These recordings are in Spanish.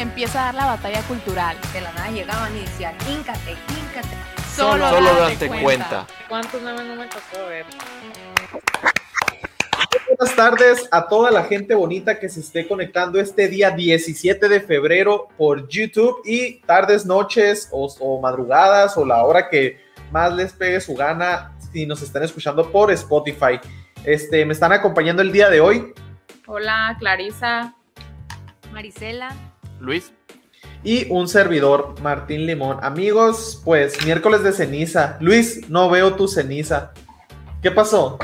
Empieza a dar la batalla cultural. De la nada llegaban y decían, híncate, híncate. Solo, Solo date date cuenta. cuenta. ¿Cuántos memes no me tocó ver? Buenas tardes a toda la gente bonita que se esté conectando este día 17 de febrero por YouTube y tardes, noches o, o madrugadas o la hora que más les pegue su gana si nos están escuchando por Spotify. Este, me están acompañando el día de hoy Hola, Clarisa. Marisela. Luis, y un servidor, Martín Limón. Amigos, pues miércoles de ceniza. Luis, no veo tu ceniza. ¿Qué pasó?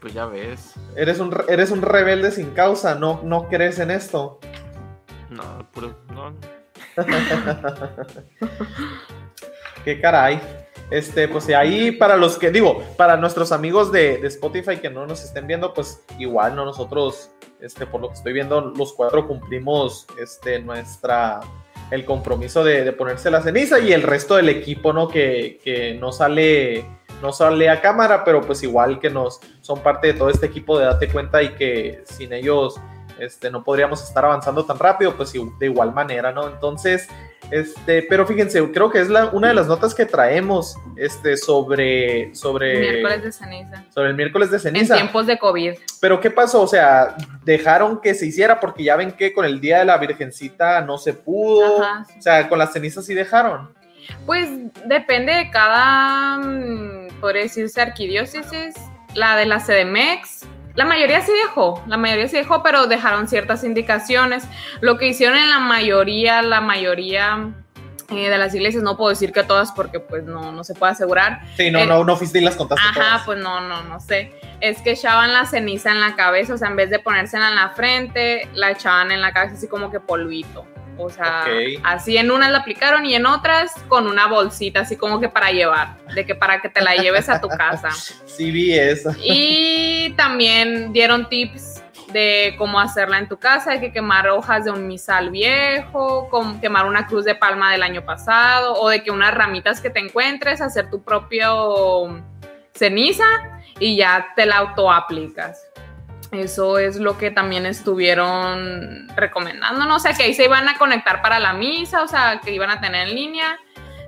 pues ya ves. Eres un, re- eres un rebelde sin causa, no, no crees en esto. No, puro, no. Qué caray. Este, pues ahí para los que digo, para nuestros amigos de, de Spotify que no nos estén viendo, pues igual, ¿no? Nosotros, este, por lo que estoy viendo, los cuatro cumplimos este, nuestra, el compromiso de, de ponerse la ceniza y el resto del equipo, ¿no? Que, que no sale, no sale a cámara, pero pues igual que nos son parte de todo este equipo de Date Cuenta y que sin ellos este, no podríamos estar avanzando tan rápido, pues de igual manera, ¿no? Entonces, este, pero fíjense, creo que es la, una de las notas que traemos este, sobre, sobre, Miércoles de ceniza. sobre el miércoles de En ceniza. tiempos de COVID. Pero ¿qué pasó? O sea, dejaron que se hiciera porque ya ven que con el Día de la Virgencita no se pudo. Ajá, sí. O sea, con las cenizas sí dejaron. Pues depende de cada, mm, podría decirse, arquidiócesis. La de la CDMX, la mayoría sí dejó, la mayoría sí dejó, pero dejaron ciertas indicaciones. Lo que hicieron en la mayoría, la mayoría eh, de las iglesias, no puedo decir que todas porque pues no, no se puede asegurar, Sí, no, Eh, no, no fuiste y las contaste Ajá, todas. pues no, no, no sé. Es que echaban la ceniza en la cabeza, o sea, en vez de ponérsela en la frente, la echaban en la cabeza así como que polvito. O sea, así en unas la aplicaron y en otras con una bolsita, así como que para llevar, de que para que te la lleves a tu casa. Sí vi esa. Y también dieron tips de cómo hacerla en tu casa, hay que quemar hojas de un misal viejo, con quemar una cruz de palma del año pasado, o de que unas ramitas que te encuentres, hacer tu propio ceniza y ya te la autoaplicas. Eso es lo que también estuvieron recomendándonos, o sea, que ahí se iban a conectar para la misa, o sea, que iban a tener en línea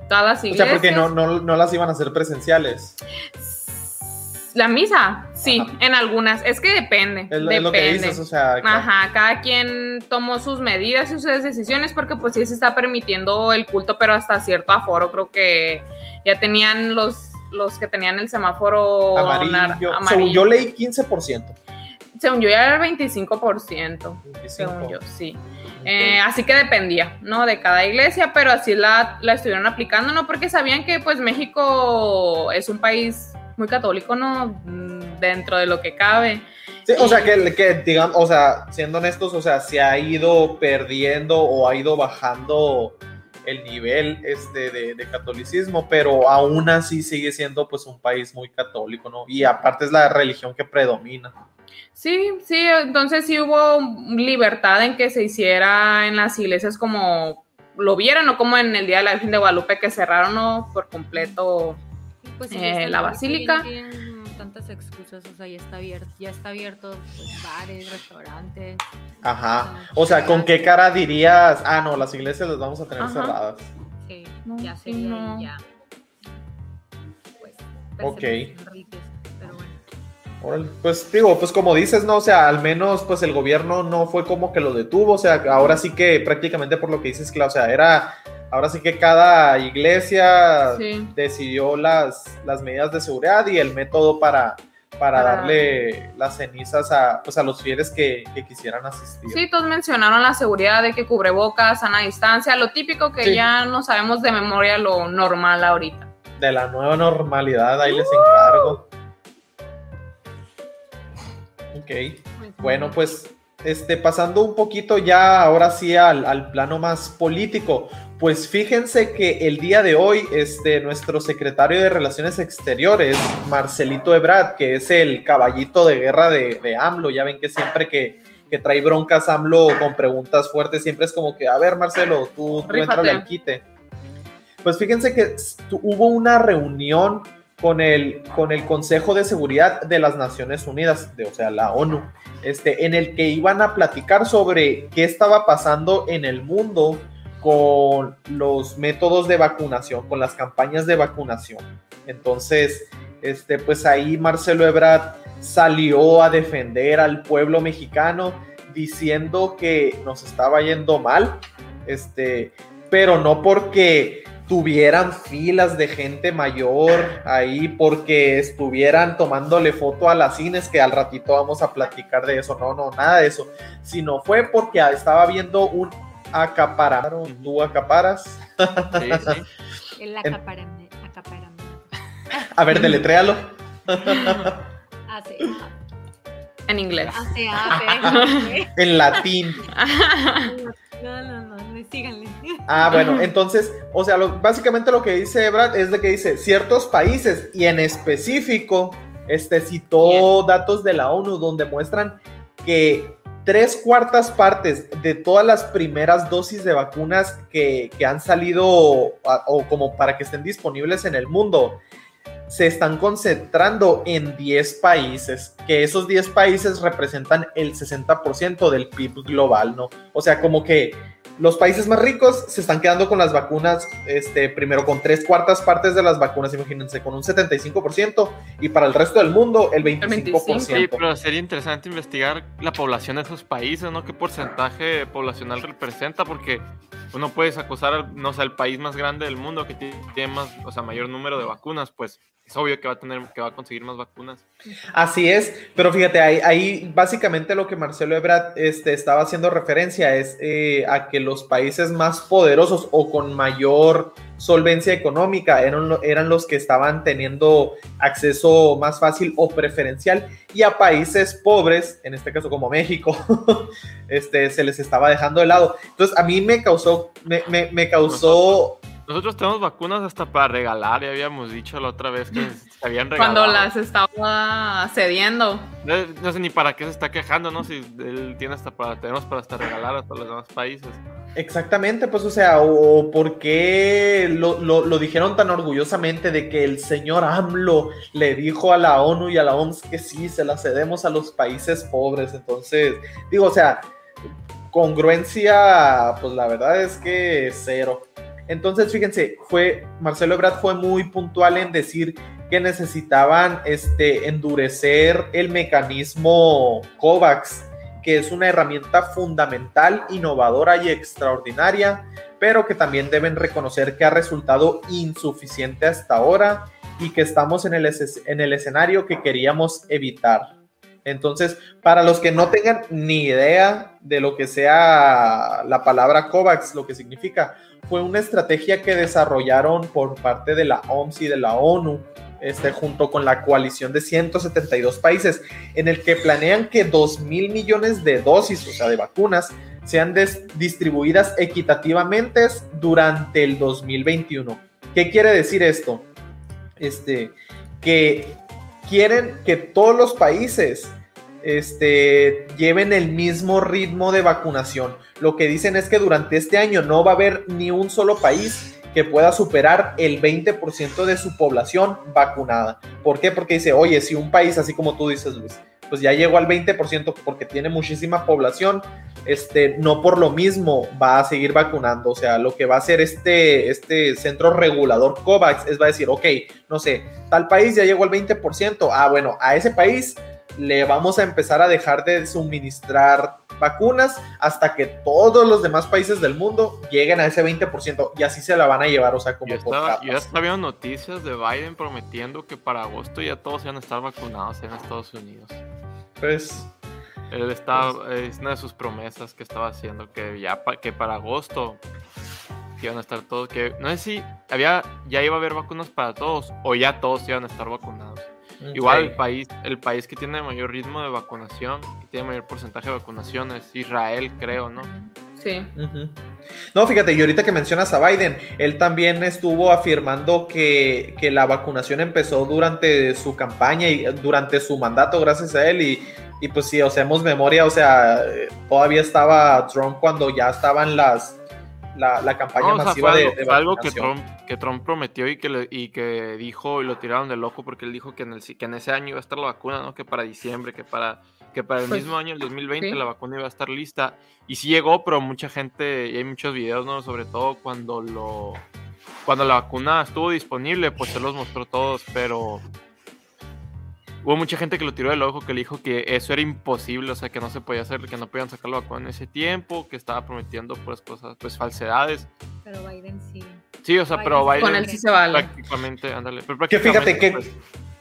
todas las O iglesias. sea, porque no, no, no las iban a hacer presenciales. La misa, sí, Ajá. en algunas. Es que depende. Es, lo- depende. es lo que dices, o sea. Ajá, cada quien tomó sus medidas y sus decisiones porque pues sí se está permitiendo el culto, pero hasta cierto aforo. Creo que ya tenían los, los que tenían el semáforo Amarillo. amarillo. Yo leí 15%. Según yo ya era el 25%, 25. según yo, sí. Eh, así que dependía, ¿no? De cada iglesia, pero así la, la estuvieron aplicando, ¿no? Porque sabían que pues México es un país muy católico, ¿no? Mm, Dentro de lo que cabe. Sí, o sea, que, que digamos, o sea, siendo honestos, o sea, se ha ido perdiendo o ha ido bajando el nivel este de, de catolicismo, pero aún así sigue siendo pues un país muy católico, ¿no? Y aparte es la religión que predomina. Sí, sí, entonces sí hubo libertad en que se hiciera en las iglesias como lo vieran, no como en el Día de la Virgen de Guadalupe que cerraron ¿no? por completo. Pues Eh, la basílica. Tantas excusas, o sea, ya está abierto, ya está abierto pues, bares, restaurantes. Ajá. O sea, ¿con qué cara dirías, ah, no, las iglesias las vamos a tener Ajá. cerradas? Sí, No, ya sí, sería no. ahí ya. Pues, Ok. pero bueno. Órale, Pues digo, pues como dices, no, o sea, al menos pues el gobierno no fue como que lo detuvo, o sea, ahora sí que prácticamente por lo que dices, Clau, o sea, era, ahora sí que cada iglesia Sí. decidió las, las medidas de seguridad y el método para, para darle las cenizas a, pues, a los fieles que, que quisieran asistir. Sí, todos mencionaron la seguridad de que cubrebocas, sana distancia, lo típico que Sí. ya no sabemos de memoria lo normal ahorita. De la nueva normalidad, ahí les encargo. Ok. Bueno, pues este, pasando un poquito ya ahora sí al, al plano más político, pues fíjense que el día de hoy, este, nuestro secretario de Relaciones Exteriores, Marcelito Ebrard, que es el caballito de guerra de, de AMLO, ya ven que siempre que, que trae broncas AMLO con preguntas fuertes, siempre es como que, a ver, Marcelo, tú, tú entrale al quite. Pues fíjense que hubo una reunión con el, con el Consejo de Seguridad de las Naciones Unidas, de, o sea, la ONU, este, en el que iban a platicar sobre qué estaba pasando en el mundo con los métodos de vacunación, con las campañas de vacunación. Entonces, este, pues ahí Marcelo Ebrard salió a defender al pueblo mexicano diciendo que nos estaba yendo mal, este, pero no porque tuvieran filas de gente mayor ahí, porque estuvieran tomándole foto a las cines, que al ratito vamos a platicar de eso, no, no, nada de eso, sino fue porque estaba viendo un acaparado, tú acaparas, Sí, sí. El acaparame, acaparame. a ver, deletréalo. Hace, En inglés. hace, hace. en latín. No, no, no, no, síganle. Ah, bueno, entonces, o sea, lo- básicamente lo que dice Ebrard es de que dice ciertos países y en específico, este citó datos de la ONU donde muestran que tres cuartas partes de todas las primeras dosis de vacunas que, que han salido a- o como para que estén disponibles en el mundo se están concentrando en 10 países, que esos 10 países representan el 60% del PIB global, ¿no? O sea, como que los países más ricos se están quedando con las vacunas, este, primero con tres cuartas partes de las vacunas, imagínense, con un 75%, y para el resto del mundo el 25%. Sí, pero sería interesante investigar la población de esos países, ¿no? ¿Qué porcentaje poblacional representa? Porque uno puedes acusar, no sé, al país más grande del mundo que tiene más, o sea, mayor número de vacunas, pues es obvio que va a tener, que va a conseguir más vacunas. Así es, pero fíjate, ahí, ahí básicamente lo que Marcelo Ebrard este, estaba haciendo referencia es eh, a que los países más poderosos o con mayor solvencia económica eran, eran los que estaban teniendo acceso más fácil o preferencial y a países pobres, en este caso como México, este, se les estaba dejando de lado. Entonces a mí me causó, me, me- me causó... Nosotros tenemos vacunas hasta para regalar, ya habíamos dicho la otra vez que se habían regalado. Cuando las estaba cediendo. No, no sé ni para qué se está quejando, ¿no? Si él tiene hasta para, tenemos para hasta regalar a todos los demás países. Exactamente, pues o sea, o, o por qué lo, lo- lo dijeron tan orgullosamente de que el señor AMLO le dijo a la ONU y a la OMS que sí, se la cedemos a los países pobres. Entonces, digo, o sea, congruencia, pues la verdad es que cero. Entonces, fíjense, fue, Marcelo Ebrard fue muy puntual en decir que necesitaban este, endurecer el mecanismo COVAX que es una herramienta fundamental, innovadora y extraordinaria, pero que también deben reconocer que ha resultado insuficiente hasta ahora y que estamos en el, en el escenario que queríamos evitar. Entonces, para los que no tengan ni idea de lo que sea la palabra COVAX, lo que significa, fue una estrategia que desarrollaron por parte de la OMS y de la ONU, este, junto con la coalición de 172 países, en el que planean que 2 mil millones de dosis, o sea, de vacunas, sean distribuidas equitativamente durante el 2021. ¿Qué quiere decir esto? Este, que quieren que todos los países este, lleven el mismo ritmo de vacunación. Lo que dicen es que durante este año no va a haber ni un solo país que pueda superar el 20% de su población vacunada. ¿Por qué? Porque dice, oye, si un país, así como tú dices, Luis, pues ya llegó al 20% porque tiene muchísima población, este, no por lo mismo va a seguir vacunando. O sea, lo que va a hacer este, este centro regulador COVAX es va a decir, ok, no sé, tal país ya llegó al 20%, ah, bueno, a ese país le vamos a empezar a dejar de suministrar vacunas hasta que todos los demás países del mundo lleguen a ese 20% y así se la van a llevar, o sea, como Yo estaba, yo ya estaba viendo noticias de Biden prometiendo que para agosto ya todos iban a estar vacunados en Estados Unidos. Pues, Él estaba, es una de sus promesas que estaba haciendo, que ya pa- que para agosto iban a estar todos, que no sé si había, ya iba a haber vacunas para todos o ya todos iban a estar vacunados. Igual el país, el país que tiene mayor ritmo de vacunación, que tiene mayor porcentaje de vacunación es Israel, creo, ¿no? Sí. No, fíjate, y ahorita que mencionas a Biden, él también estuvo afirmando que, que la vacunación empezó durante su campaña y durante su mandato, gracias a él. Y, y pues si hacemos memoria, o sea, eh, todavía estaba Trump cuando ya estaban las la, la campaña No, o sea, masiva fue de, algo, de fue algo que. Trump, que Trump prometió y que, le- y que dijo y lo tiraron de loco porque él dijo que en, el, que en ese año iba a estar la vacuna, ¿no? Que para diciembre, que para, que para el Pues, mismo año, el 2020, sí. la vacuna iba a estar lista. Y sí llegó, pero mucha gente, y hay muchos videos, ¿no? Sobre todo cuando lo... Cuando la vacuna estuvo disponible, pues se los mostró todos, pero hubo mucha gente que lo tiró del ojo, que le dijo que eso era imposible, o sea, que no se podía hacer, que no podían sacar la vacuna en ese tiempo, que estaba prometiendo pues cosas, pues falsedades. Pero Biden sí. Sí, o sea, pero Biden- Con él sí se vale. prácticamente, ándale, pero Que fíjate prácticamente, que- pues,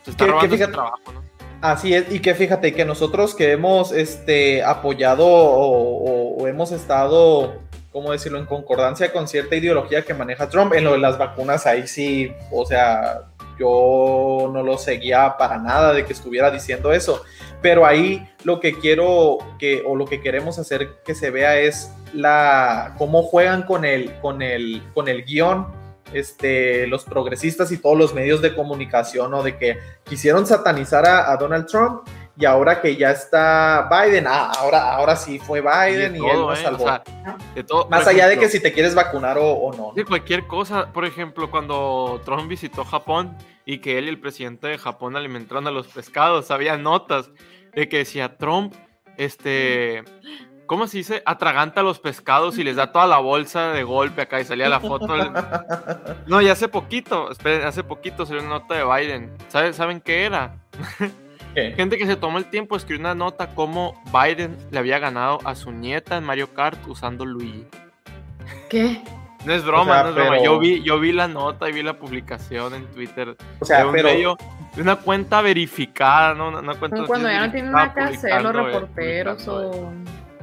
se está que- que robando ese fíjate- trabajo, ¿no? Así es, y que fíjate que nosotros que hemos este, apoyado o, o- o hemos estado, ¿cómo decirlo?, en concordancia con cierta ideología que maneja Trump, en lo de las vacunas, ahí sí, o sea, yo no lo seguía para nada de que estuviera diciendo eso, pero ahí lo que quiero que, o lo que queremos hacer que se vea es la, cómo juegan con el, con el, con el guion. Este, los progresistas y todos los medios de comunicación, o de que quisieron satanizar a, a Donald Trump y ahora que ya está Biden, ah, ahora, ahora sí fue Biden y, él nos ¿eh? salvó. O sea, de todo, Más allá de que si te quieres vacunar o, o no. De cualquier cosa, por ejemplo, cuando Trump visitó Japón y que él y el presidente de Japón alimentaron a los pescados, había notas de que decía Trump, este, ¿cómo se dice? Atraganta a los pescados y les da toda la bolsa de golpe acá y salía la foto. del- No, y hace poquito, esperen, hace poquito salió una nota de Biden. ¿Saben, ¿saben qué era? ¿Qué? Gente que se tomó el tiempo de escribir una nota como Biden le había ganado a su nieta en Mario Kart usando Luigi. ¿Qué? No es broma, O sea, no es broma. Yo vi, yo vi la nota y vi la publicación en Twitter O sea, de un pero medio, de una cuenta verificada, ¿no? Una, una cuenta cuando ya no tienen nada que hacer los reporteros o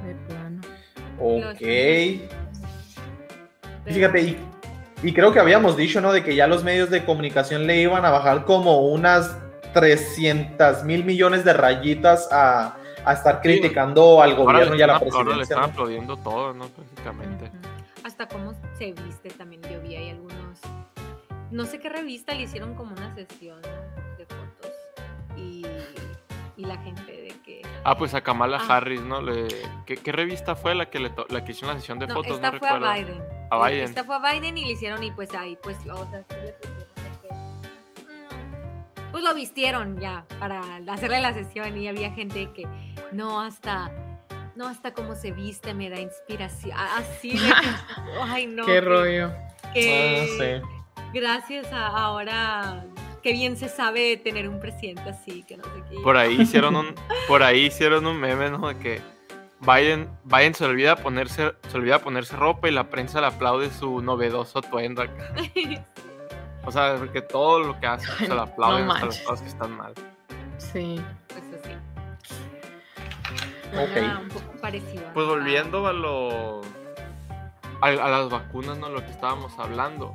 de plano. ok. Y Fíjate, y, y creo que habíamos dicho, ¿no? De que ya los medios de comunicación le iban a bajar como unas 300 mil millones de rayitas a, a estar Sí. criticando al Ahora gobierno y a la ahora le presidencia. están ¿no? aplaudiendo todo, ¿no? Prácticamente. Hasta cómo se viste también. Yo vi ahí algunos. No sé qué revista le hicieron como una sesión de fotos. Y, y la gente de que. Ah, pues a Kamala Ah. Harris, ¿no? Le, ¿qué, qué revista fue la que le to- la que hizo una sesión de No, fotos? esta no fue recuerdo. a Biden. A Biden. Esta fue a Biden y le hicieron y pues ahí, pues, o sea, sí Pues lo vistieron ya para hacerle la sesión y había gente que no hasta no hasta cómo se viste me da inspiración así de que, ay no Qué que- rollo. que Ah, sí. gracias a ahora qué bien se sabe tener un presidente así que no sé qué Por ahí hicieron un, por ahí hicieron un meme, ¿no? De que Biden, Biden se olvida ponerse, se olvida ponerse ropa y la prensa le aplaude su novedoso atuendo acá. O sea, porque todo lo que hace se le aplauden no hasta las cosas que están mal. Sí. pues así Ok. Era un poco parecido Pues volviendo a lo. A, a las vacunas, ¿no? Lo que estábamos hablando.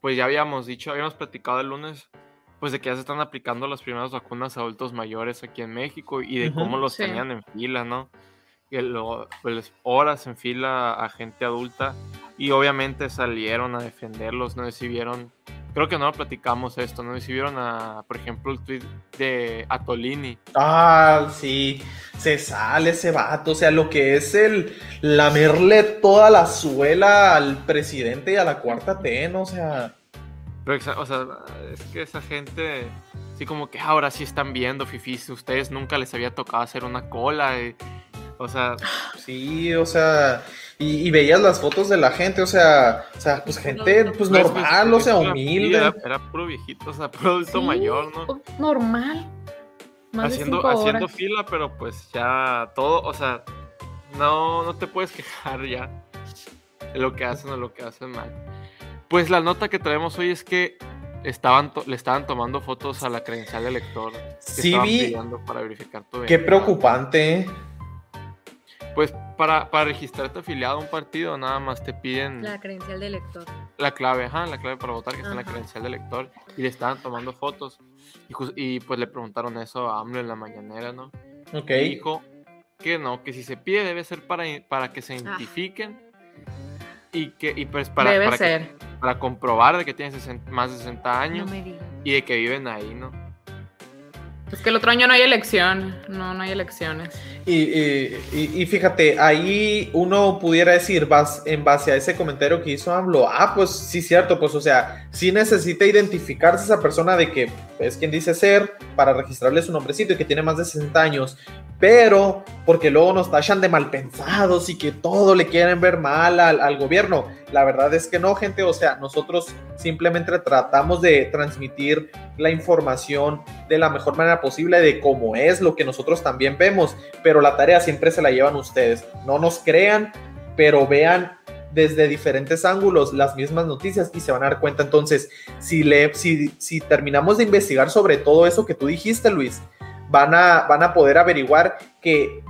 Pues ya habíamos dicho, habíamos platicado el lunes, pues de que ya se están aplicando las primeras vacunas a adultos mayores aquí en México y de Ujú, cómo los sí. tenían en fila, ¿no? Que lo, pues horas en fila a gente adulta y obviamente salieron a defenderlos, no sé si vieron, creo que no lo platicamos esto, no sé si vieron a, por ejemplo, el tweet de Atolini. Ah, sí, se sale ese vato, o sea, lo que es el lamerle toda la suela al presidente y a la cuarta T, ¿no? O sea, Pero, o sea, es que esa gente, sí, como que ahora sí están viendo, fifis, ustedes nunca les había tocado hacer una cola. y- o sea, sí, o sea, y, y veías las fotos de la gente, o sea, o sea, pues gente, pues pues, normal, o sea, humilde. Era, era puro viejito, o sea, puro adulto Sí, mayor, ¿no? o- Normal. Más de Haciendo, haciendo fila, pero pues ya todo, o sea, no, no te puedes quejar ya de lo que hacen o lo que hacen mal. Pues la nota que traemos hoy es que estaban le estaban tomando fotos a la credencial del lector. Que Sí estaban vi, para verificar tu qué preocupante. ¿eh? Pues para, para registrarte afiliado a un partido, nada más te piden la credencial de lector la clave, ajá, la clave para votar, que está en la credencial del lector, y le estaban tomando fotos. Y, y, pues le preguntaron eso a AMLO en la mañanera, ¿no? Ok. Y dijo que no, que si se pide debe ser para, para que se Ah. identifiquen y que y pues para, Debe para, que- ser. para comprobar de que tienen 60 más de 60 No años me digas. y de que viven ahí, ¿no? Es que el otro año no hay elección. No, no hay elecciones. Y, y- y- fíjate, ahí uno pudiera decir, vas, en base a ese comentario que hizo AMLO, ah, pues sí, cierto, pues o sea, sí necesita identificarse esa persona de que es quien dice ser para registrarle su nombrecito y que tiene más de 60 años, pero porque luego nos tachan de malpensados y que todo le quieren ver mal al, al gobierno. La verdad es que no, gente, o sea, nosotros simplemente tratamos de transmitir la información de la mejor manera posible de cómo es lo que nosotros también vemos, pero la tarea siempre se la llevan ustedes. No nos crean, pero vean desde diferentes ángulos las mismas noticias y se van a dar cuenta entonces si le si, si terminamos de investigar sobre todo eso que tú dijiste Luis van a van a poder averiguar que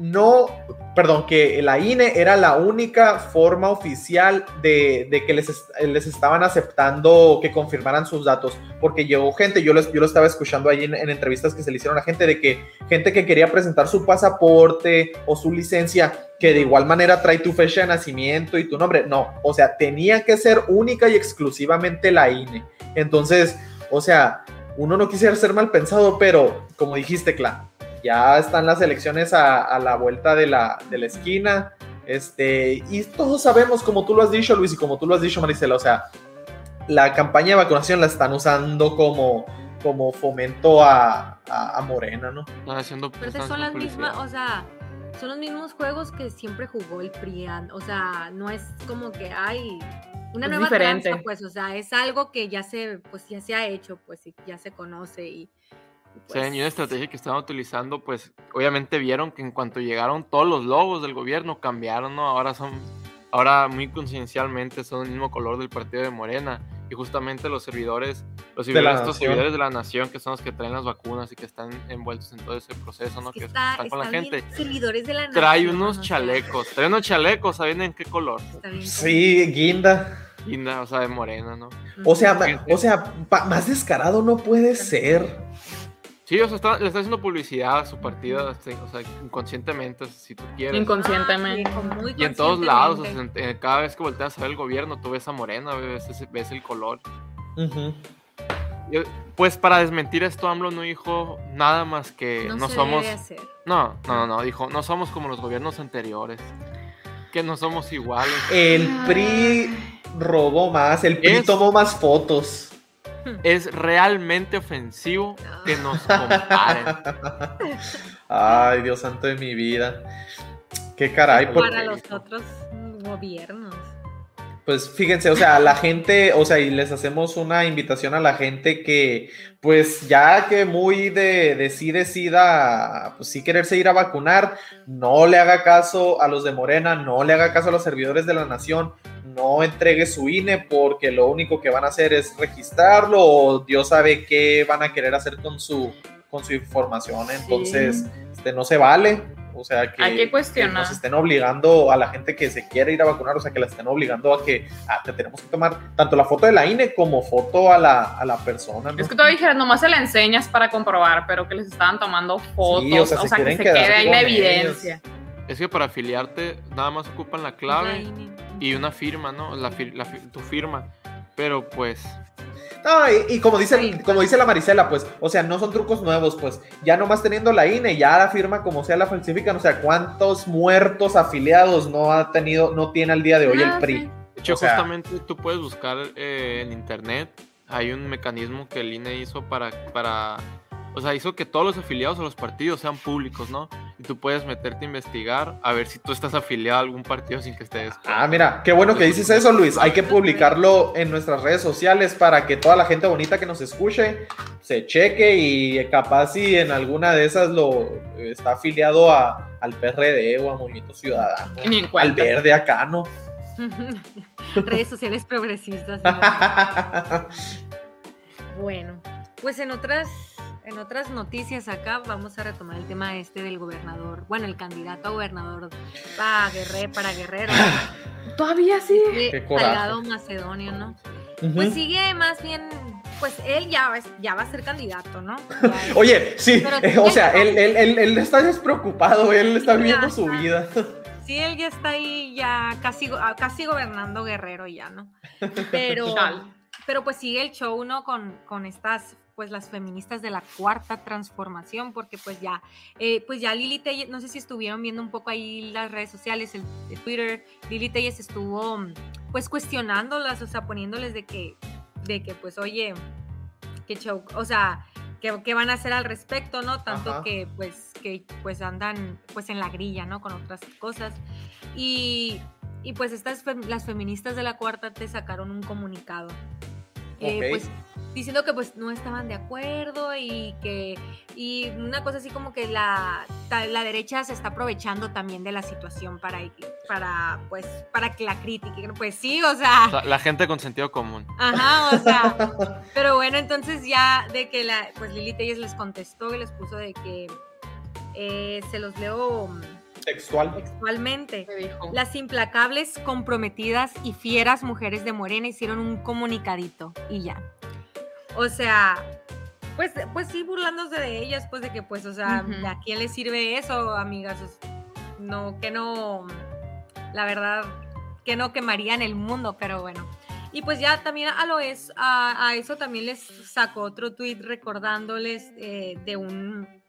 no perdón que la INE era la única forma oficial de, que les, les estaban aceptando que confirmaran sus datos porque llegó gente yo, les, yo lo estaba escuchando ahí en, en entrevistas que se le hicieron a gente de que gente que quería presentar su pasaporte o su licencia, que de igual manera trae tu fecha de nacimiento y tu nombre. No, o sea, tenía que ser única y exclusivamente la INE. Entonces, o sea, uno no quisiera ser mal pensado, pero como dijiste, Cla, ya están las elecciones a, a la vuelta de la, de la esquina. Este, y todos sabemos, como tú lo has dicho, Luis, y como tú lo has dicho, Marisela, o sea, la campaña de vacunación la están usando como, como fomento a, a- a Morena, ¿no? Están haciendo Pero están son las mismas, o sea, son los mismos juegos que siempre jugó el PRIAN. O sea, no es como que hay una Es nueva diferente. tranza, pues, o sea, es algo que ya se, pues, ya se ha hecho, pues, y ya se conoce y. y, O sea, pues, y una estrategia que estaban utilizando, pues obviamente vieron que en cuanto llegaron todos los logos del gobierno cambiaron, ¿no? Ahora son, ahora muy conciencialmente son el mismo color del partido de Morena. Y justamente los servidores, los De la servidores, estos nación. servidores de la nación, que son los que traen las vacunas y que están envueltos en todo ese proceso, ¿no? es que Que está- están con la están gente. servidores de la Trae nación, unos o sea, chalecos, trae unos chalecos, ¿saben en qué color? bien Sí, guinda. Linda, o sea, de morena, ¿no? O sea, o sea, más descarado no puede ser. Sí, o sea, está- le está haciendo publicidad a su partido, este, o sea, inconscientemente, si tú quieres. Inconscientemente. Ah, sí, muy Y en todos lados, o sea, conscientemente. en- en- cada vez que volteas a ver el gobierno, tú ves a Morena, ves, ese- ves el color. Y, Pues para desmentir esto, AMLO no dijo nada más que no, no, se somos. debe hacer. No, no, no, no, dijo, no somos como los gobiernos anteriores. Que no somos iguales. El PRI robó más, el PRI Es- tomó más fotos. Es realmente ofensivo que nos comparen. Ay, Dios santo de mi vida. Qué caray, Para porque, Para los otros gobiernos. Pues fíjense, o sea, la gente, o sea, y les hacemos una invitación a la gente que, pues ya que muy de, de sí decida, pues sí quererse ir a vacunar, no le haga caso a los de Morena, no le haga caso a los servidores de la nación, no entregue su INE porque lo único que van a hacer es registrarlo o Dios sabe qué van a querer hacer con su, con su información, entonces, este, no se vale. O sea, que, Hay que cuestionar. nos estén obligando a la gente que se quiere ir a vacunar, o sea, que la estén obligando a que te tenemos que tomar tanto la foto de la INE como foto a la, a la persona. ¿no? Es que todavía dijeron, nomás se la enseñas para comprobar, pero que les estaban tomando fotos, Sí, o o sea, sea, se que quieren se quede ahí la evidencia. Es que para afiliarte nada más ocupan la clave Ujú. y una firma, ¿no? La fir- la fi- tu firma. Pero pues, No, y, y como, dice, como dice la Marisela, pues, o sea, no son trucos nuevos, pues, ya nomás teniendo la INE, ya la firma como sea la falsifican, o sea, ¿cuántos muertos afiliados no ha tenido, no tiene al día de hoy Ah, el PRI? sí. de hecho, O sea- justamente tú puedes buscar eh, en internet. Hay un mecanismo que el INE hizo para, para. O sea, hizo que todos los afiliados a los partidos sean públicos, ¿no? Y tú puedes meterte a investigar a ver si tú estás afiliado a algún partido sin que estés. Ah, mira, qué bueno que dices eso, Luis. Hay que publicarlo en nuestras redes sociales para que toda la gente bonita que nos escuche se cheque y capaz si en alguna de esas lo está afiliado a, al PRD o a Movimiento Ciudadano, Ni en al. Verde acá, ¿no? Redes sociales progresistas. Bueno, pues en otras, en otras noticias acá vamos a retomar el tema este del gobernador, bueno, el candidato a gobernador para Guerrero, para Guerrero, Todavía sí. Qué. Salgado Macedonio, ¿no? Pues sigue más bien pues él ya, va- ya va a ser candidato, ¿no? Es- Oye, sí, eh, o sea, él, él, él, él está despreocupado, él está viviendo su vida. Sí, él ya está ahí, ya casi, ah, casi gobernando Guerrero ya, ¿no? Pero, pero pues sigue el show, ¿no? Con, con estas, pues las feministas de la cuarta transformación, porque pues ya, eh, pues ya Lili Telles, no sé si estuvieron viendo un poco ahí las redes sociales, el, el Twitter, Lili Telles estuvo mm, pues cuestionándolas, o sea, poniéndoles de que, de que pues oye, qué show, o sea, ¿qué, qué van a hacer al respecto, no? Tanto Ajá. que pues, que pues andan pues en la grilla, ¿no? Con otras cosas. Y, y pues estas, las feministas de la cuarta te sacaron un comunicado. Eh, pues diciendo que pues no estaban de acuerdo y que y una cosa así como que la, la derecha se está aprovechando también de la situación para para pues para que la critiquen. Pues sí o sea. O sea, la gente con sentido común. Ajá, o sea, pero bueno, entonces ya de que la, pues Lili Telles les contestó y les puso de que eh, se los leo Textual. textualmente. Dijo. Las implacables, comprometidas y fieras mujeres de Morena hicieron un comunicadito y ya. O sea, pues, pues sí, burlándose de ellas, pues de que, pues, o sea. ¿a quién les sirve eso, amigas? No, que no, la verdad, que no quemarían el mundo, pero bueno. Y pues ya también a lo es, a, a eso también les sacó otro tweet recordándoles eh, de un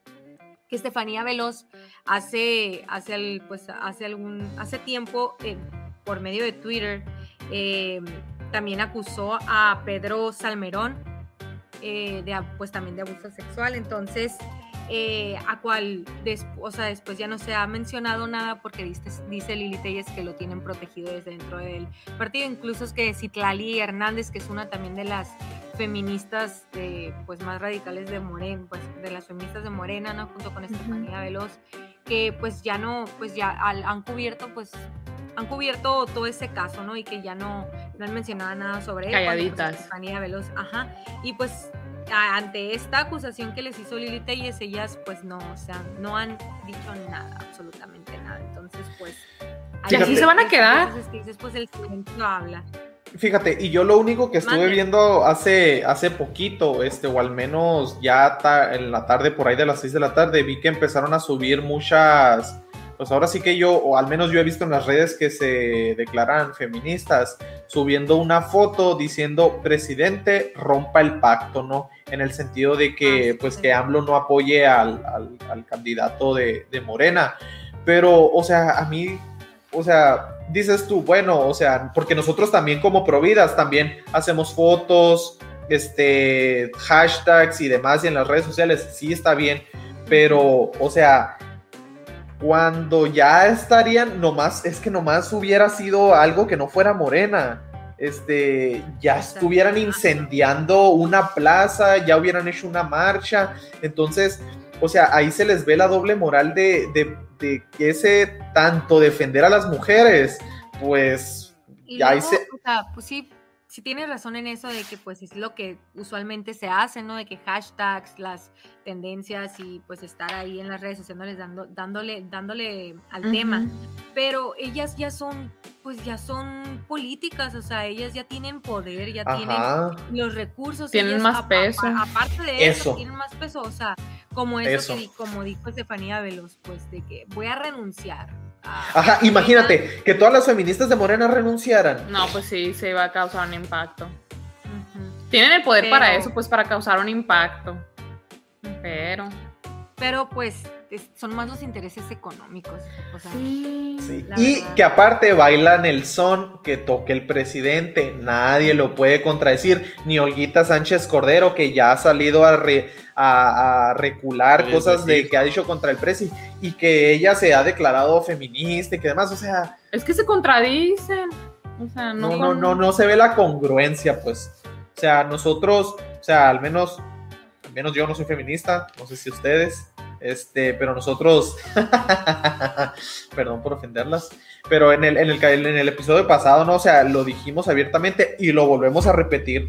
que Estefanía Veloz hace, hace, pues, hace algún, hace tiempo, eh, por medio de Twitter, eh, también acusó a Pedro Salmerón, eh, de, pues también de abuso sexual. Entonces, eh, a cual, des- o sea, después ya no se ha mencionado nada porque dice, dice Lili Telles que lo tienen protegido desde dentro del partido. Incluso es que Citlali Hernández, que es una también de las feministas de, pues más radicales de Morena, pues de las feministas de Morena, ¿no? Junto con Estefanía Veloz, que pues ya no, pues ya al- han cubierto, pues han cubierto todo ese caso, ¿no? Y que ya no, no han mencionado nada sobre él. cuando, pues, Calladitas. Estefanía Veloz, ajá. Y pues ante esta acusación que les hizo Lili Telles, ellas pues no, o sea, no han dicho nada, absolutamente nada. Entonces, pues... ¿Y así se van a quedar? Pues el silencio habla. Fíjate, y yo lo único que estuve Mande. viendo hace, hace poquito, este, o al menos ya ta- en la tarde, por ahí de las 6 de la tarde, vi que empezaron a subir muchas, pues ahora sí que yo, o al menos yo he visto en las redes que se declaran feministas, subiendo una foto diciendo, presidente, rompa el pacto, ¿no? En el sentido de que, Ah, pues que AMLO no apoye al, al- al candidato de, de Morena. Pero, o sea, a mí o sea, dices tú, bueno, o sea, porque nosotros también como Providas también hacemos fotos, este, hashtags y demás y en las redes sociales, sí está bien, pero, o sea, cuando ya estarían, nomás, es que nomás hubiera sido algo que no fuera morena. Este, ya estuvieran incendiando una plaza, ya hubieran hecho una marcha. Entonces, o sea, ahí se les ve la doble moral de, de, que ese tanto defender a las mujeres, pues Y ahí luego, se- o sea, pues sí, sí tienes razón en eso de que pues es lo que usualmente se hace, ¿no? De que hashtags, las tendencias y pues estar ahí en las redes sociales dando, dándole, dándole al tema. Pero ellas ya son, pues ya son políticas, o sea, ellas ya tienen poder, ya tienen los recursos. Tienen ellas, más peso. apa- aparte de eso, Eso. tienen más peso, o sea, como eso, Eso. que di- como dijo Estefanía Veloz, pues de que voy a renunciar. A- ajá, imagínate que todas las feministas de Morena renunciaran. No, pues sí, se iba a causar un impacto. Tienen el poder para eso, pues para causar un impacto. Pero. Pero pues es- son más los intereses económicos. O sea, Sí, Y verdad. que aparte bailan el son que toque el presidente, nadie lo puede contradecir, ni Olguita Sánchez Cordero, que ya ha salido a, re- a, a recular Sí, cosas de que ha dicho contra el presi y que ella se ha declarado feminista y que demás, o sea, Es que se contradicen. O sea, no. no, no, con- no, no se ve la congruencia, pues. O sea, nosotros, o sea, al menos, al menos yo no soy feminista, no sé si ustedes, este, pero nosotros, perdón por ofenderlas, pero en el, en el, en el episodio pasado, no, o sea, lo dijimos abiertamente y lo volvemos a repetir.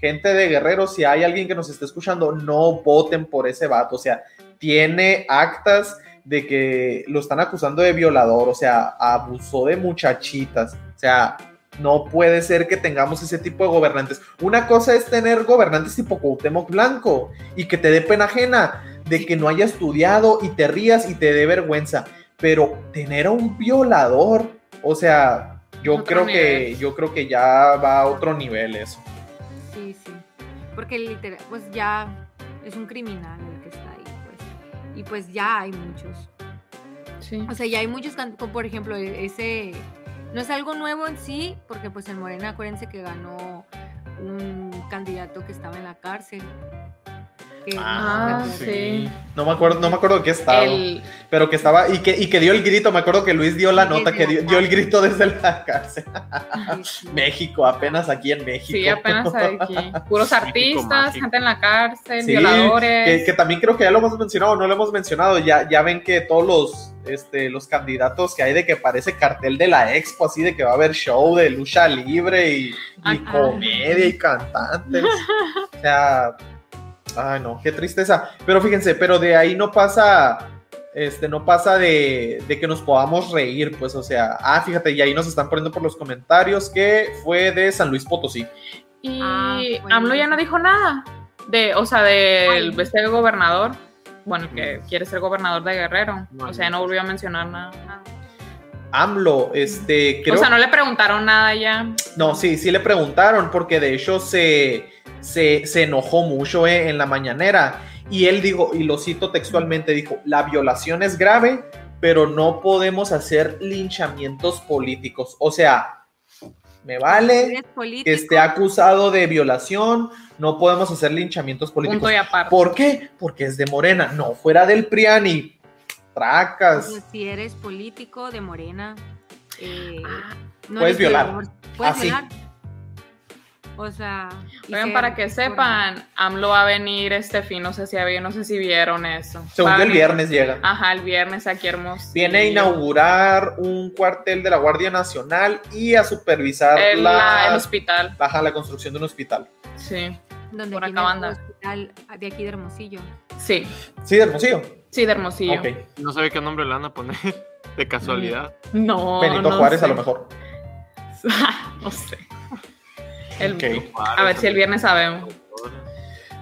Gente de Guerrero, si hay alguien que nos esté escuchando, no voten por ese vato, o sea, tiene actas de que lo están acusando de violador, o sea, abusó de muchachitas, o sea, no puede ser que tengamos ese tipo de gobernantes. Una cosa es tener gobernantes tipo Cuauhtémoc Blanco y que te dé pena ajena de que no haya estudiado y te rías y te dé vergüenza, pero tener a un violador, o sea, yo Otro creo que yo creo que ya va a otro nivel eso. Sí, sí. Porque literal, pues ya es un criminal el que está ahí, pues. Y pues ya hay muchos. Sí. O sea, ya hay muchos, como por ejemplo, e- ese no es algo nuevo en sí, porque pues en Morena, acuérdense que ganó un candidato que estaba en la cárcel. Que no Ah, me acuerdo. sí. No me acuerdo, no me acuerdo de qué estaba, El, pero que estaba y que y que dio el grito, me acuerdo que Luis dio la nota que dio, dio el grito desde la cárcel. Sí. México, apenas aquí en México. sí, apenas aquí. Puros artistas, gente en la cárcel, Sí, violadores. Que, que también creo que ya lo hemos mencionado, no lo hemos mencionado, ya, ya ven que todos los, este, los candidatos que hay de que parece cartel de la expo, así de que va a haber show de lucha libre y, y comedia y cantantes. O sea, ay no, qué tristeza. Pero fíjense, pero de ahí no pasa, este, no pasa de, de que nos podamos reír, pues, o sea, ah, fíjate, y ahí nos están poniendo por los comentarios que fue de San Luis Potosí. Y Ah, bueno, AMLO ya no dijo nada. De, o sea, del este gobernador. Bueno, que quiere ser gobernador de Guerrero. No, o sea, no. no volvió a mencionar nada. nada. AMLO, este, creo O sea, no le preguntaron nada ya. No, sí, sí le preguntaron, porque de hecho se, se, se enojó mucho eh, en la mañanera. Y él dijo, y lo cito textualmente, dijo, la violación es grave, pero no podemos hacer linchamientos políticos. O sea, me vale que esté acusado de violación, no podemos hacer linchamientos políticos. ¿Por qué? Porque es de Morena, no fuera del PRIAN y tracas. pues, si eres político de Morena, eh, no Puedes violar. violador, Puedes Así. violar. O sea, Oigan, para que sepan, AMLO va a venir este fin, no sé si había, no sé si vieron eso. Según el viernes llega. Ajá, el viernes aquí hermoso. Viene a inaugurar un cuartel de la Guardia Nacional y a supervisar el, la, el hospital. baja la construcción de un hospital. Sí, donde por acá el anda. hospital de aquí de Hermosillo. sí, Sí, de Hermosillo. sí, de Hermosillo. Ok. No sabe qué nombre le van a poner de casualidad. No, Benito no Juárez sé. a lo mejor. no sé. El-. A ver si el viernes sabemos.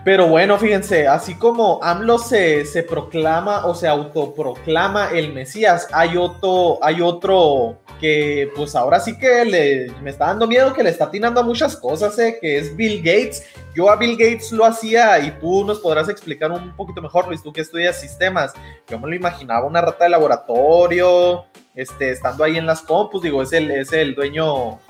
Pero bueno, fíjense, así como AMLO se, se proclama o se autoproclama el Mesías, hay otro, hay otro que pues ahora sí que le, me está dando miedo que le está atinando a muchas cosas, eh, que es Bill Gates. Yo a Bill Gates lo hacía y tú nos podrás explicar un poquito mejor, Luis, tú que estudias sistemas. Yo me lo imaginaba una rata de laboratorio, este, estando ahí en las compus, digo, es el, es el dueño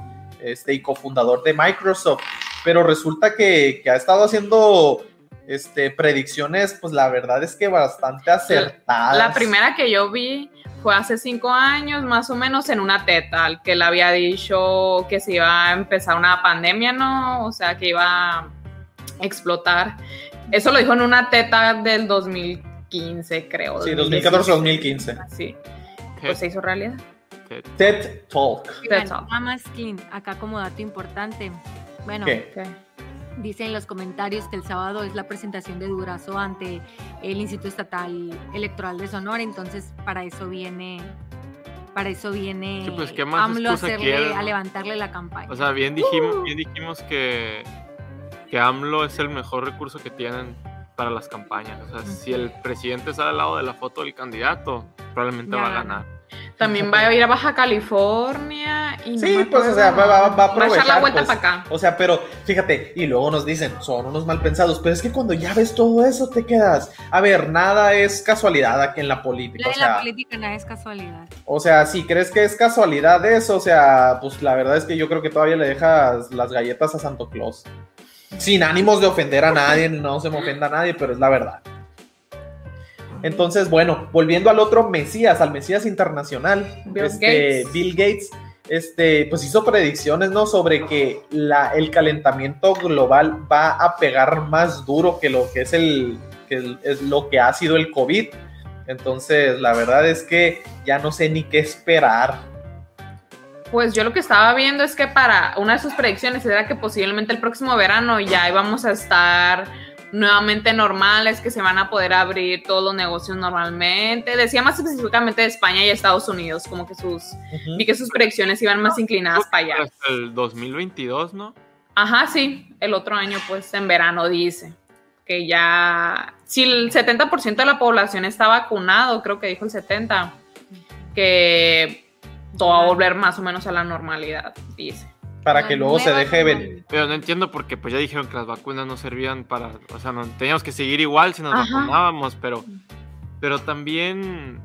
este, y cofundador de Microsoft pero resulta que, que ha estado haciendo este, predicciones, pues la verdad es que bastante acertadas. La primera que yo vi fue hace cinco años, más o menos, en una teta, que le había dicho que se iba a empezar una pandemia, ¿no? O sea, que iba a explotar. Eso lo dijo en una teta del 2015, creo. Sí, 2016. 2014-2015. Sí, pues se hizo realidad. TED Talk. Más que acá como dato importante. Bueno, ¿Qué? Dice en los comentarios que el sábado es la presentación de Durazo ante el Instituto Estatal Electoral de Sonora, entonces para eso viene para eso viene Sí, pues, ¿qué más AMLO hacerle- quiere, a levantarle la campaña. O sea, bien dijimos, bien dijimos que, que AMLO es el mejor recurso que tienen para las campañas. O sea, si el presidente sale al lado de la foto del candidato, probablemente Ya va a gana. ganar. También va a ir a Baja California. Y Sí, pues, o sea, va, va- va a Va a echar la aprovechar, vuelta pues. para acá. O sea, pero fíjate, y luego nos dicen, son unos mal pensados, pero es que cuando ya ves todo eso te quedas. A ver, nada es casualidad aquí en la política. La O de la sea, política nada es casualidad. o sea, si crees que es casualidad eso, o sea, pues la verdad es que yo creo que todavía le dejas las galletas a Santo Claus. Sin ánimos de ofender a nadie, no se me ofenda a nadie, pero es la verdad. Entonces, bueno, volviendo al otro Mesías, al Mesías internacional, Bill este, Gates. Bill Gates, este, pues hizo predicciones, ¿no? Sobre que la, el calentamiento global va a pegar más duro que lo que es el, que es lo que ha sido el COVID. Entonces, la verdad es que ya no sé ni qué esperar. Pues yo lo que estaba viendo es que para una de sus predicciones era que posiblemente el próximo verano ya íbamos a estar nuevamente normales, que se van a poder abrir todos los negocios normalmente. Decía más específicamente de España y Estados Unidos, como que sus, vi que sus predicciones iban más inclinadas para allá. Hasta el 2022, ¿no? Ajá, sí, el otro año, pues en verano dice que ya, si el 70% de la población está vacunado, creo que dijo el 70%, que todo va a volver más o menos a la normalidad, dice. Para que luego se deje normalidad. Pero no entiendo porque pues ya dijeron que las vacunas no servían para, o sea, no, teníamos que seguir igual si nos Ajá. vacunábamos, pero, pero también,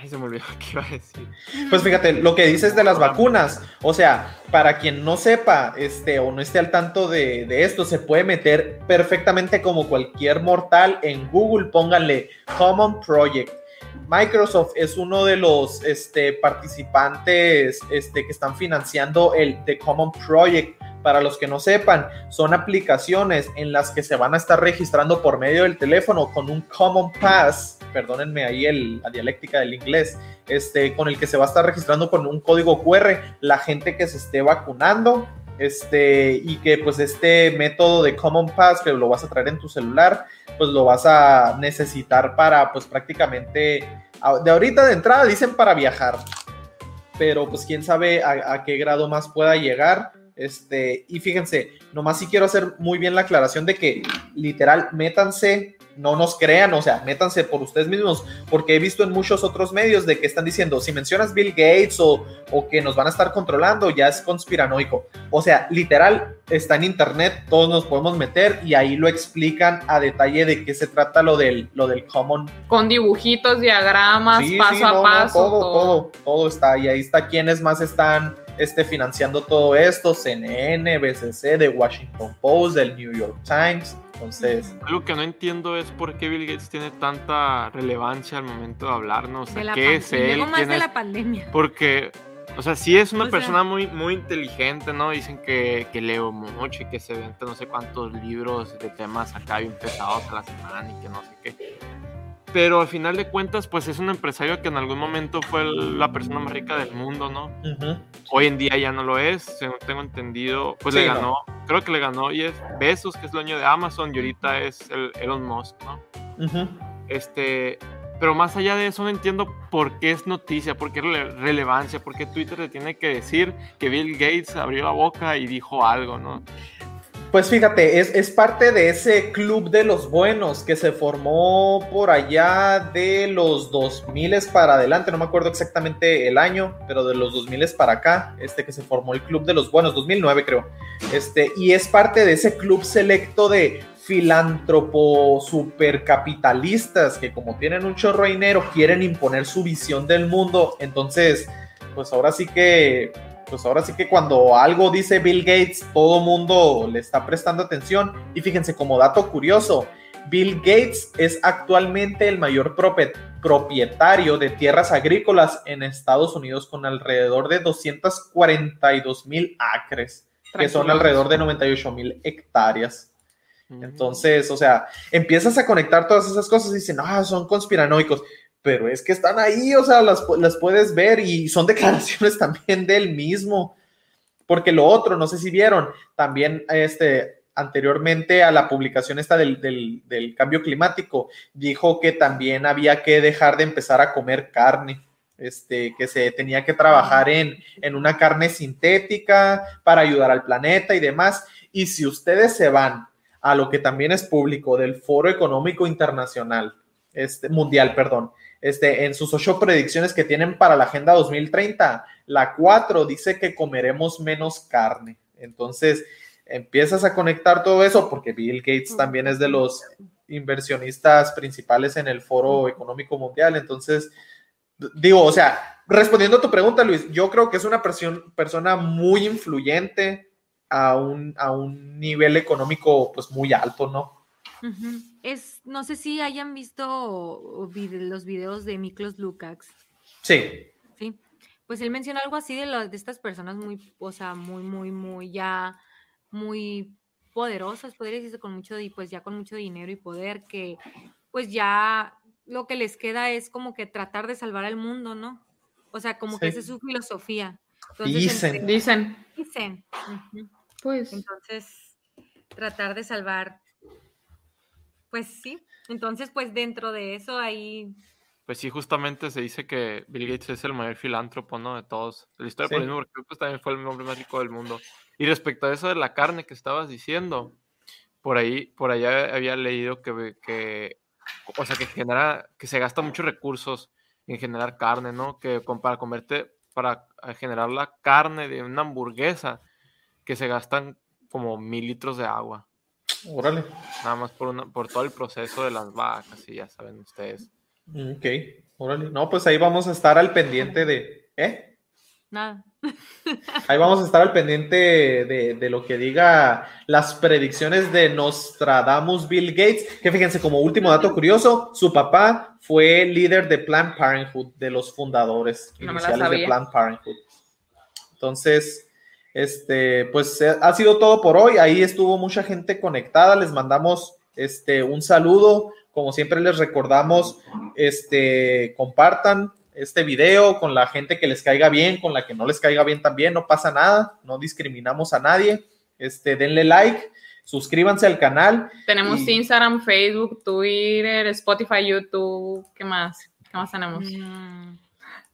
ay, se me olvidó qué iba a decir. Pues fíjate, lo que dices de las vacunas, o sea, para quien no sepa este, o no esté al tanto de, de esto, se puede meter perfectamente como cualquier mortal en Google, pónganle Common Project. Microsoft es uno de los este, participantes este, que están financiando el The Common Project. Para los que no sepan, son aplicaciones en las que se van a estar registrando por medio del teléfono con un Common Pass, perdónenme ahí el- la dialéctica del inglés, este, con el que se va a estar registrando con un código QR la gente que se esté vacunando. Este, y que pues este método de Common Pass que lo vas a traer en tu celular, pues lo vas a necesitar para pues prácticamente, de ahorita de entrada dicen para viajar, pero pues quién sabe a, a qué grado más pueda llegar. Este, y fíjense, nomás sí quiero hacer muy bien la aclaración de que literal, métanse, no nos crean, o sea, métanse por ustedes mismos, porque he visto en muchos otros medios de que están diciendo, si mencionas Bill Gates o, o que nos van a estar controlando, ya es conspiranoico. O sea, literal, está en internet, todos nos podemos meter y ahí lo explican a detalle de qué se trata lo del, lo del common Con dibujitos, diagramas, Sí, paso sí, a no, paso. todo, todo, todo está ahí. Ahí está quienes más están este, financiando todo esto: CNN, BCC, The Washington Post, del New York Times. Entonces, Algo que no entiendo es por qué Bill Gates tiene tanta relevancia al momento de hablar, ¿no? O sea, ¿qué es y él? luego más ¿Quién de es? la pandemia. Porque, o sea, sí es una O sea- persona muy, muy inteligente, ¿no? Dicen que, que leo mucho y que se vende no sé cuántos libros de temas acá bien pesados a la semana y que no sé qué. Pero al final de cuentas, pues es un empresario que en algún momento fue la persona más rica del mundo, ¿no? Hoy en día ya no lo es, según tengo entendido. Pues Sí, le no. Creo que le ganó Jeff Bezos, que es dueño de Amazon, y ahorita es el Elon Musk, ¿no? Este, pero más allá de eso no entiendo por qué es noticia, por qué es rele- relevancia, por qué Twitter le tiene que decir que Bill Gates abrió la boca y dijo algo, ¿no? Pues fíjate, es, es parte de ese club de los buenos que se formó por allá de los 2000 para adelante, no me acuerdo exactamente el año, pero de los 2000 para acá, este que se formó el club de los buenos, 2009 creo, este, y es parte de ese club selecto de filántropo supercapitalistas que como tienen un chorro de dinero quieren imponer su visión del mundo, entonces, pues ahora sí que pues ahora sí que cuando algo dice Bill Gates, todo mundo le está prestando atención. Y fíjense, como dato curioso, Bill Gates es actualmente el mayor propietario de tierras agrícolas en Estados Unidos con alrededor de 242 mil acres, que son alrededor de 98 mil hectáreas. Entonces, o sea, empiezas a conectar todas esas cosas y dicen, ah, son conspiranoicos, pero es que están ahí, o sea, las, las puedes ver y son declaraciones también de él mismo. Porque lo otro, no sé si vieron, también este, anteriormente a la publicación esta del, del, del cambio climático, dijo que también había que dejar de empezar a comer carne. Este, que se tenía que trabajar en, en una carne sintética para ayudar al planeta y demás. Y si ustedes se van a lo que también es público del Foro Económico Internacional, este, Mundial, perdón, este, en sus ocho predicciones que tienen para la Agenda 2030, la cuatro dice que comeremos menos carne. Entonces, empiezas a conectar todo eso porque Bill Gates también es de los inversionistas principales en el Foro Económico Mundial. Entonces, digo, o sea, respondiendo a tu pregunta, Luis, yo creo que es una persona muy influyente a un, a un nivel económico pues muy alto, ¿no? Es, no sé si hayan visto los videos de Miklos Lukács, Sí, ¿sí? Pues él menciona algo así de, lo- de estas personas muy, o sea, muy, muy, muy ya, muy poderosas, podría decirse, con mucho, pues ya con mucho dinero y poder, que pues ya lo que les queda es como que tratar de salvar al mundo, ¿no? O sea, como que esa es su filosofía. Entonces, Dicen. entre- Dicen. dicen. Pues. Entonces, tratar de salvar Pues sí. Entonces, pues dentro de eso ahí Pues sí, justamente se dice que Bill Gates es el mayor filántropo, ¿no? De todos. La historia por Sí. el mismo, porque pues, también fue el hombre más rico del mundo. Y respecto a eso de la carne que estabas diciendo, por ahí, por allá había leído que, que o sea, que genera, que se gasta muchos recursos en generar carne, ¿no? Que con- para comerte, para generar la carne de una hamburguesa, que se gastan como mil litros de agua. Órale. Nada más por, una- por todo el proceso de las vacas, y ya saben ustedes. Ok, órale. No, pues ahí vamos a estar al pendiente de. ¿Eh? nada. Ahí vamos a estar al pendiente de, de lo que diga las predicciones de Nostradamus Bill Gates. Que fíjense, como último dato curioso, su papá fue líder de Planned Parenthood, de los fundadores No iniciales de. Planned Parenthood. Entonces, este, pues eh, ha sido todo por hoy. Ahí estuvo mucha gente conectada. Les mandamos este, un saludo. Como siempre les recordamos, este, compartan este video con la gente que les caiga bien, con la que no les caiga bien también, no pasa nada, no discriminamos a nadie. Este, denle like, suscríbanse al canal. Tenemos Y- Instagram, Facebook, Twitter, Spotify, YouTube. ¿Qué más? ¿Qué más tenemos? Mm,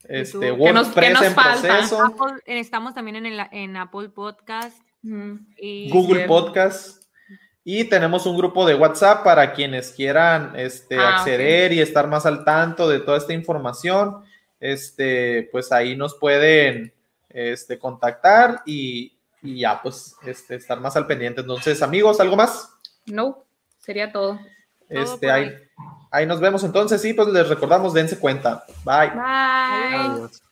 Este. ¿Qué nos- qué WordPress nos en falta? proceso, Apple- estamos también en, el- en Apple Podcast Mm. y Google Sí. Podcast. Y tenemos un grupo de WhatsApp para quienes quieran este, Ah, acceder y estar más al tanto de toda esta información. Este, pues ahí nos pueden este, contactar y, y ya, pues, este, estar más al pendiente. Entonces, amigos, ¿algo más? No, sería todo. Todo Este. Ahí nos vemos entonces. Sí, pues les recordamos, dense cuenta. Bye. Bye. Adiós.